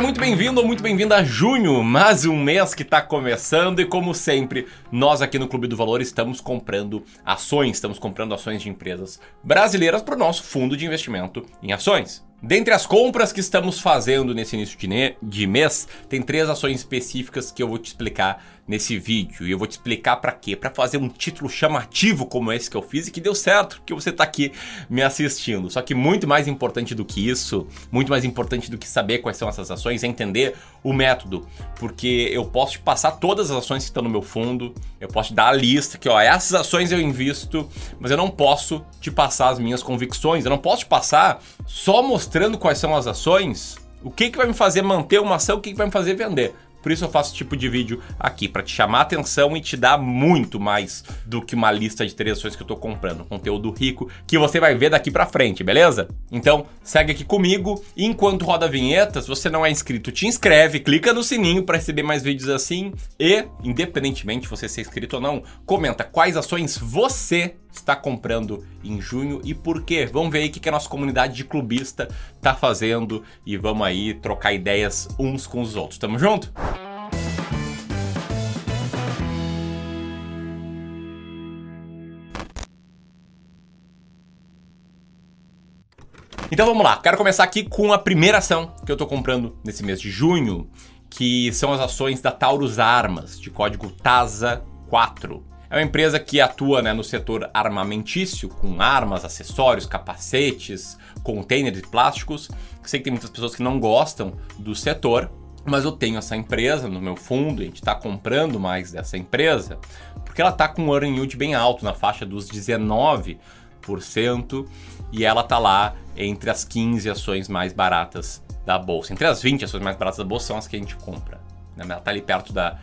Seja muito bem-vindo ou muito bem-vinda a junho, mais um mês que está começando e como sempre, nós aqui no Clube do Valor estamos comprando ações, estamos comprando ações de empresas brasileiras para o nosso fundo de investimento em ações. Dentre as compras que estamos fazendo nesse início de, de mês, tem três ações específicas que eu vou te explicar nesse vídeo. E eu vou te explicar para quê? Para fazer um título chamativo como esse que eu fiz e que deu certo, porque você tá aqui me assistindo. Só que muito mais importante do que isso, muito mais importante do que saber quais são essas ações, é entender o método. Porque eu posso te passar todas as ações que estão no meu fundo, eu posso te dar a lista que, ó, essas ações eu invisto, mas eu não posso te passar as minhas convicções, eu não posso te passar só mostrando quais são as ações o que, que vai me fazer manter uma ação, o que, que vai me fazer vender. Por isso eu faço esse tipo de vídeo aqui, para te chamar a atenção e te dar muito mais do que uma lista de três ações que eu tô comprando. Conteúdo rico que você vai ver daqui para frente, beleza? Então, segue aqui comigo. Enquanto roda a vinheta, se você não é inscrito, te inscreve, clica no sininho para receber mais vídeos assim. E, independentemente de você ser inscrito ou não, comenta quais ações você está comprando em junho e por quê. Vamos ver aí o que a nossa comunidade de clubista tá fazendo e vamos aí trocar ideias uns com os outros. Tamo junto? Então vamos lá, quero começar aqui com a primeira ação que eu tô comprando nesse mês de junho, que são as ações da Taurus Armas, de código TASA 4. É uma empresa que atua né, no setor armamentício, com armas, acessórios, capacetes, containers de plásticos. Sei que tem muitas pessoas que não gostam do setor, mas eu tenho essa empresa no meu fundo, a gente está comprando mais dessa empresa, porque ela está com um earning yield bem alto, na faixa dos 19%, e ela está lá entre as 15 ações mais baratas da bolsa. Entre as 20 ações mais baratas da bolsa são as que a gente compra. Né? Ela está ali perto da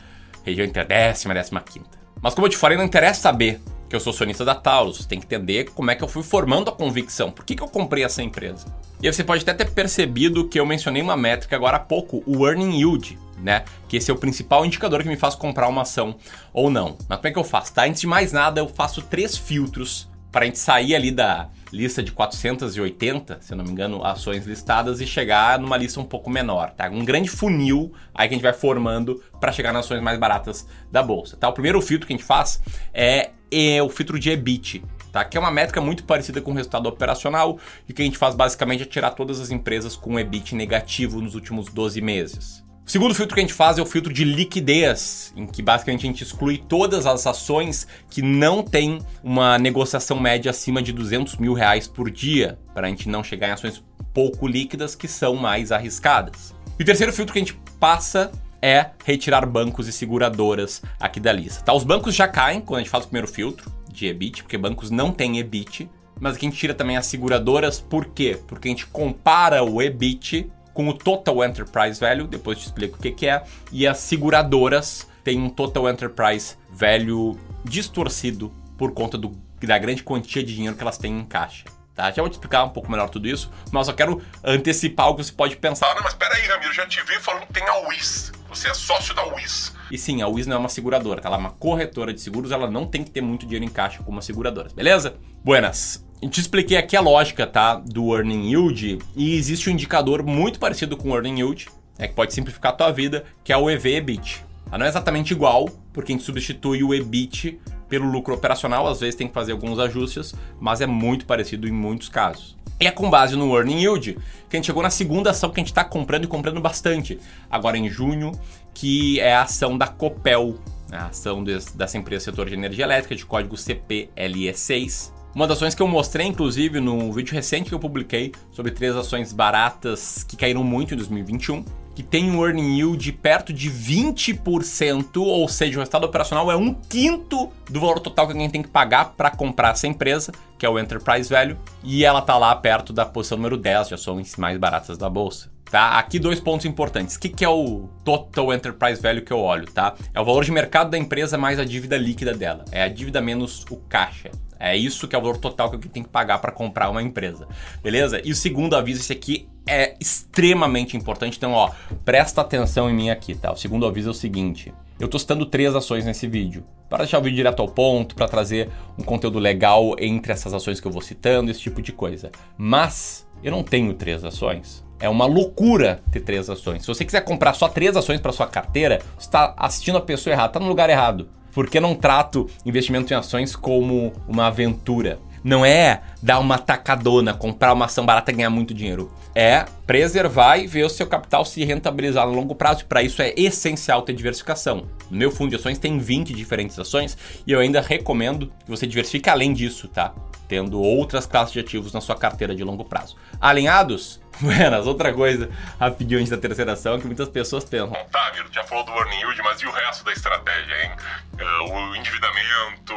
região entre a décima e a décima quinta. Mas como eu te falei, não interessa saber que eu sou sonista da Taurus. Você tem que entender como é que eu fui formando a convicção. Por que, que eu comprei essa empresa? E aí você pode até ter percebido que eu mencionei uma métrica agora há pouco, o Earning Yield, né? Que esse é o principal indicador que me faz comprar uma ação ou não. Mas como é que eu faço? Tá? Antes de mais nada, eu faço três filtros para a gente sair ali da lista de 480, se não me engano, ações listadas e chegar numa lista um pouco menor, tá? Um grande funil aí que a gente vai formando para chegar nas ações mais baratas da bolsa, tá? O primeiro filtro que a gente faz é, é o filtro de EBIT, tá? Que é uma métrica muito parecida com o resultado operacional e que a gente faz basicamente é tirar todas as empresas com EBIT negativo nos últimos 12 meses. O segundo filtro que a gente faz é o filtro de liquidez, em que basicamente a gente exclui todas as ações que não tem uma negociação média acima de 200 mil reais por dia, para a gente não chegar em ações pouco líquidas que são mais arriscadas. E o terceiro filtro que a gente passa é retirar bancos e seguradoras aqui da lista. Tá? Os bancos já caem quando a gente faz o primeiro filtro de EBIT, porque bancos não têm EBIT, mas aqui a gente tira também as seguradoras, por quê? Porque a gente compara o EBIT com o Total Enterprise Value, depois te explico o que, que é, e as seguradoras têm um Total Enterprise Value distorcido por conta do, da grande quantia de dinheiro que elas têm em caixa. Tá? Já vou te explicar um pouco melhor tudo isso, mas só quero antecipar o que você pode pensar. Ah, não, mas peraí, Ramiro, já te vi falando que tem a WIS. Você é sócio da WIS. E sim, a WIS não é uma seguradora, tá? ela é uma corretora de seguros, ela não tem que ter muito dinheiro em caixa como uma seguradora, beleza? Buenas. Te expliquei aqui a lógica, tá, do earning yield e existe um indicador muito parecido com o earning yield, é que pode simplificar a tua vida, que é o EV/EBIT. Não é exatamente igual, porque a gente substitui o EBIT pelo lucro operacional, às vezes tem que fazer alguns ajustes, mas é muito parecido em muitos casos. E é com base no earning yield que a gente chegou na segunda ação que a gente está comprando e comprando bastante, agora em junho, que é a ação da Copel, a ação dessa empresa setor de energia elétrica de código CPLE6. Uma das ações que eu mostrei, inclusive, no vídeo recente que eu publiquei sobre três ações baratas que caíram muito em 2021, que tem um earning yield perto de 20%, ou seja, o resultado operacional é um quinto do valor total que alguém tem que pagar para comprar essa empresa, que é o Enterprise Value, e ela tá lá perto da posição número 10 de ações mais baratas da bolsa. Tá? Aqui dois pontos importantes. O que, que é o Total Enterprise Value que eu olho, tá? É o valor de mercado da empresa mais a dívida líquida dela. É a dívida menos o caixa. É isso que é o valor total que tem que pagar para comprar uma empresa, beleza? E o segundo aviso, esse aqui é extremamente importante, então ó, presta atenção em mim aqui, tá? O segundo aviso é o seguinte: eu tô citando três ações nesse vídeo, para deixar o vídeo direto ao ponto, para trazer um conteúdo legal entre essas ações que eu vou citando, esse tipo de coisa. Mas eu não tenho três ações. É uma loucura ter três ações. Se você quiser comprar só três ações para sua carteira, você está assistindo a pessoa errada, está no lugar errado. Porque não trato investimento em ações como uma aventura. Não é dar uma tacadona, comprar uma ação barata e ganhar muito dinheiro. É preservar e ver o seu capital se rentabilizar no longo prazo. Para isso é essencial ter diversificação. No meu fundo de ações tem 20 diferentes ações e eu ainda recomendo que você diversifique além disso, tá? Tendo outras classes de ativos na sua carteira de longo prazo. Alinhados? Buenas, outra coisa, rapidinho antes da terceira ação, que muitas pessoas pensam. Otávio, já falou do earning yield, mas e o resto da estratégia, hein? Uh, o endividamento,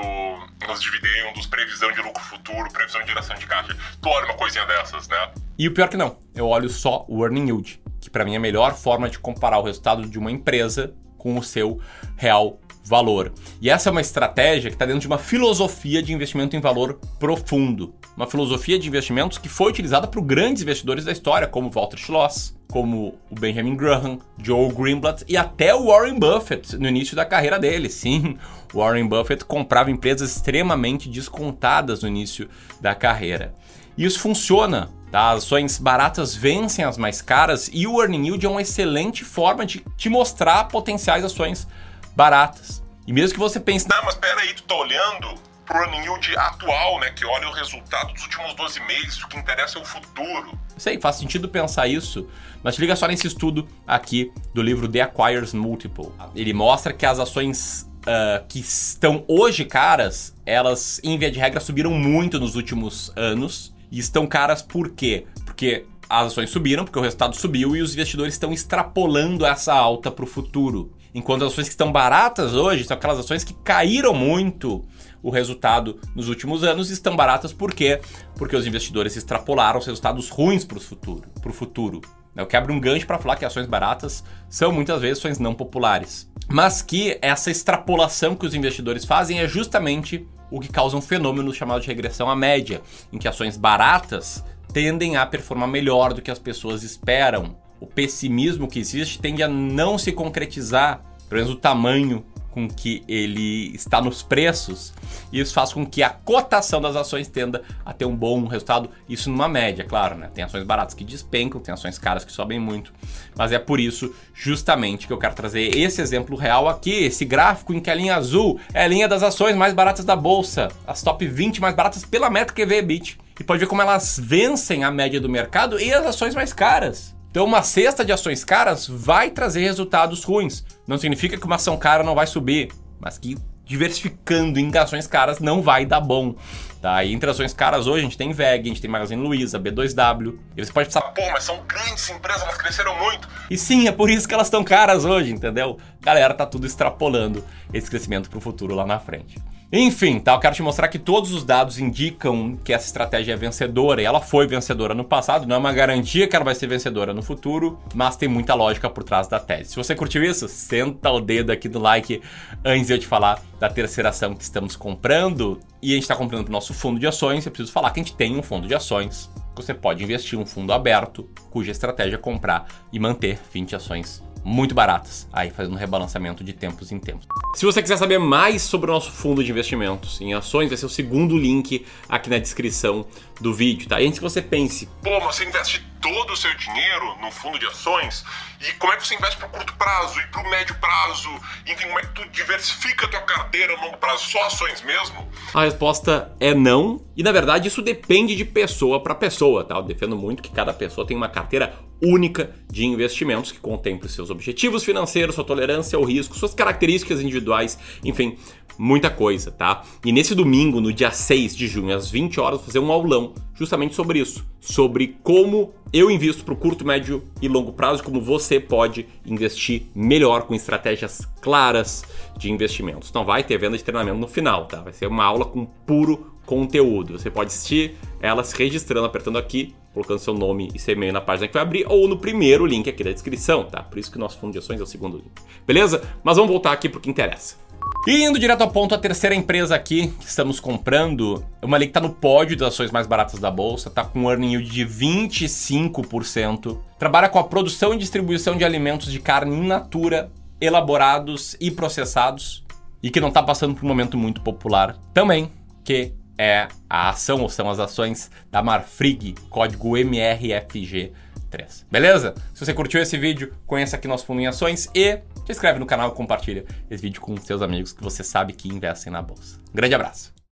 os dividendos, previsão de lucro futuro, previsão de geração de caixa. Tu olha uma coisinha dessas, né? E o pior que não, eu olho só o earning yield, que para mim é a melhor forma de comparar o resultado de uma empresa com o seu real valor. E essa é uma estratégia que está dentro de uma filosofia de investimento em valor profundo. Uma filosofia de investimentos que foi utilizada por grandes investidores da história, como Walter Schloss, como o Benjamin Graham, Joe Greenblatt e até o Warren Buffett no início da carreira dele. Sim, Warren Buffett comprava empresas extremamente descontadas no início da carreira. E isso funciona. Tá? As ações baratas vencem as mais caras e o earning yield é uma excelente forma de te mostrar potenciais ações baratas. E mesmo que você pense, não, mas pera aí, tu tá olhando pro earning yield atual, né, que olha o resultado dos últimos 12 meses, o que interessa é o futuro. Sei, faz sentido pensar isso, mas liga só nesse estudo aqui do livro The Acquires Multiple. Ele mostra que as ações uh, que estão hoje caras, elas, em via de regra, subiram muito nos últimos anos. E estão caras por quê? Porque as ações subiram, porque o resultado subiu e os investidores estão extrapolando essa alta para o futuro. Enquanto as ações que estão baratas hoje são aquelas ações que caíram muito o resultado nos últimos anos e estão baratas por quê? Porque os investidores extrapolaram os resultados ruins para o futuro. Pro futuro. Eu quebro um gancho para falar que ações baratas são muitas vezes ações não populares. Mas que essa extrapolação que os investidores fazem é justamente o que causa um fenômeno chamado de regressão à média, em que ações baratas tendem a performar melhor do que as pessoas esperam o pessimismo que existe tende a não se concretizar, pelo menos o tamanho com que ele está nos preços, e isso faz com que a cotação das ações tenda a ter um bom resultado, isso numa média, claro, né? Tem ações baratas que despencam, tem ações caras que sobem muito, mas é por isso justamente que eu quero trazer esse exemplo real aqui, esse gráfico em que a linha azul é a linha das ações mais baratas da bolsa, as top 20 mais baratas pela métrica EV/EBIT. E pode ver como elas vencem a média do mercado e as ações mais caras. Então, uma cesta de ações caras vai trazer resultados ruins. Não significa que uma ação cara não vai subir, mas que diversificando em ações caras não vai dar bom. Tá? E entre ações caras hoje a gente tem VEG, a gente tem Magazine Luiza, B2W. E você pode pensar, pô, mas são grandes empresas, elas cresceram muito. E sim, é por isso que elas estão caras hoje, entendeu? Galera, tá tudo extrapolando esse crescimento para o futuro lá na frente. Enfim, tá? Eu quero te mostrar que todos os dados indicam que essa estratégia é vencedora e ela foi vencedora no passado, não é uma garantia que ela vai ser vencedora no futuro, mas tem muita lógica por trás da tese. Se você curtiu isso, senta o dedo aqui no like antes de eu te falar da terceira ação que estamos comprando. E a gente está comprando para o nosso fundo de ações. Eu preciso falar que a gente tem um fundo de ações. Você pode investir um fundo aberto, cuja estratégia é comprar e manter 20 ações muito baratas, aí fazendo um rebalanceamento de tempos em tempos. Se você quiser saber mais sobre o nosso fundo de investimentos em ações, vai ser o segundo link aqui na descrição do vídeo, tá? E antes que você pense, pô, você investe todo o seu dinheiro no fundo de ações e como é que você investe para curto prazo e para o médio prazo? Enfim, como é que tu diversifica a tua carteira no longo prazo? Só ações mesmo? A resposta é não. E na verdade isso depende de pessoa para pessoa, tá? Eu defendo muito que cada pessoa tem uma carteira única de investimentos que contemple seus objetivos financeiros, sua tolerância ao risco, suas características individuais, enfim, muita coisa, tá? E nesse domingo, no dia 6 de junho, às 20 horas, vou fazer um aulão justamente sobre isso, sobre como eu invisto para o curto, médio e longo prazo, como você pode investir melhor com estratégias claras de investimentos. Não vai ter venda de treinamento no final, tá? Vai ser uma aula com puro conteúdo. Você pode assistir ela se registrando, apertando aqui, colocando seu nome e seu e-mail na página que vai abrir, ou no primeiro link aqui da descrição, tá? Por isso que o nosso fundo de ações é o segundo link. Beleza? Mas vamos voltar aqui para o que interessa. E indo direto ao ponto, a terceira empresa aqui que estamos comprando, é uma ali que está no pódio das ações mais baratas da bolsa, está com um earning yield de 25%, trabalha com a produção e distribuição de alimentos de carne in natura, elaborados e processados, e que não está passando por um momento muito popular também, que é a ação ou são as ações da Marfrig, código MRFG 3. Beleza? Se você curtiu esse vídeo, conheça aqui nosso Fundo em Ações e se inscreve no canal compartilha esse vídeo com seus amigos que você sabe que investem na bolsa. Um grande abraço.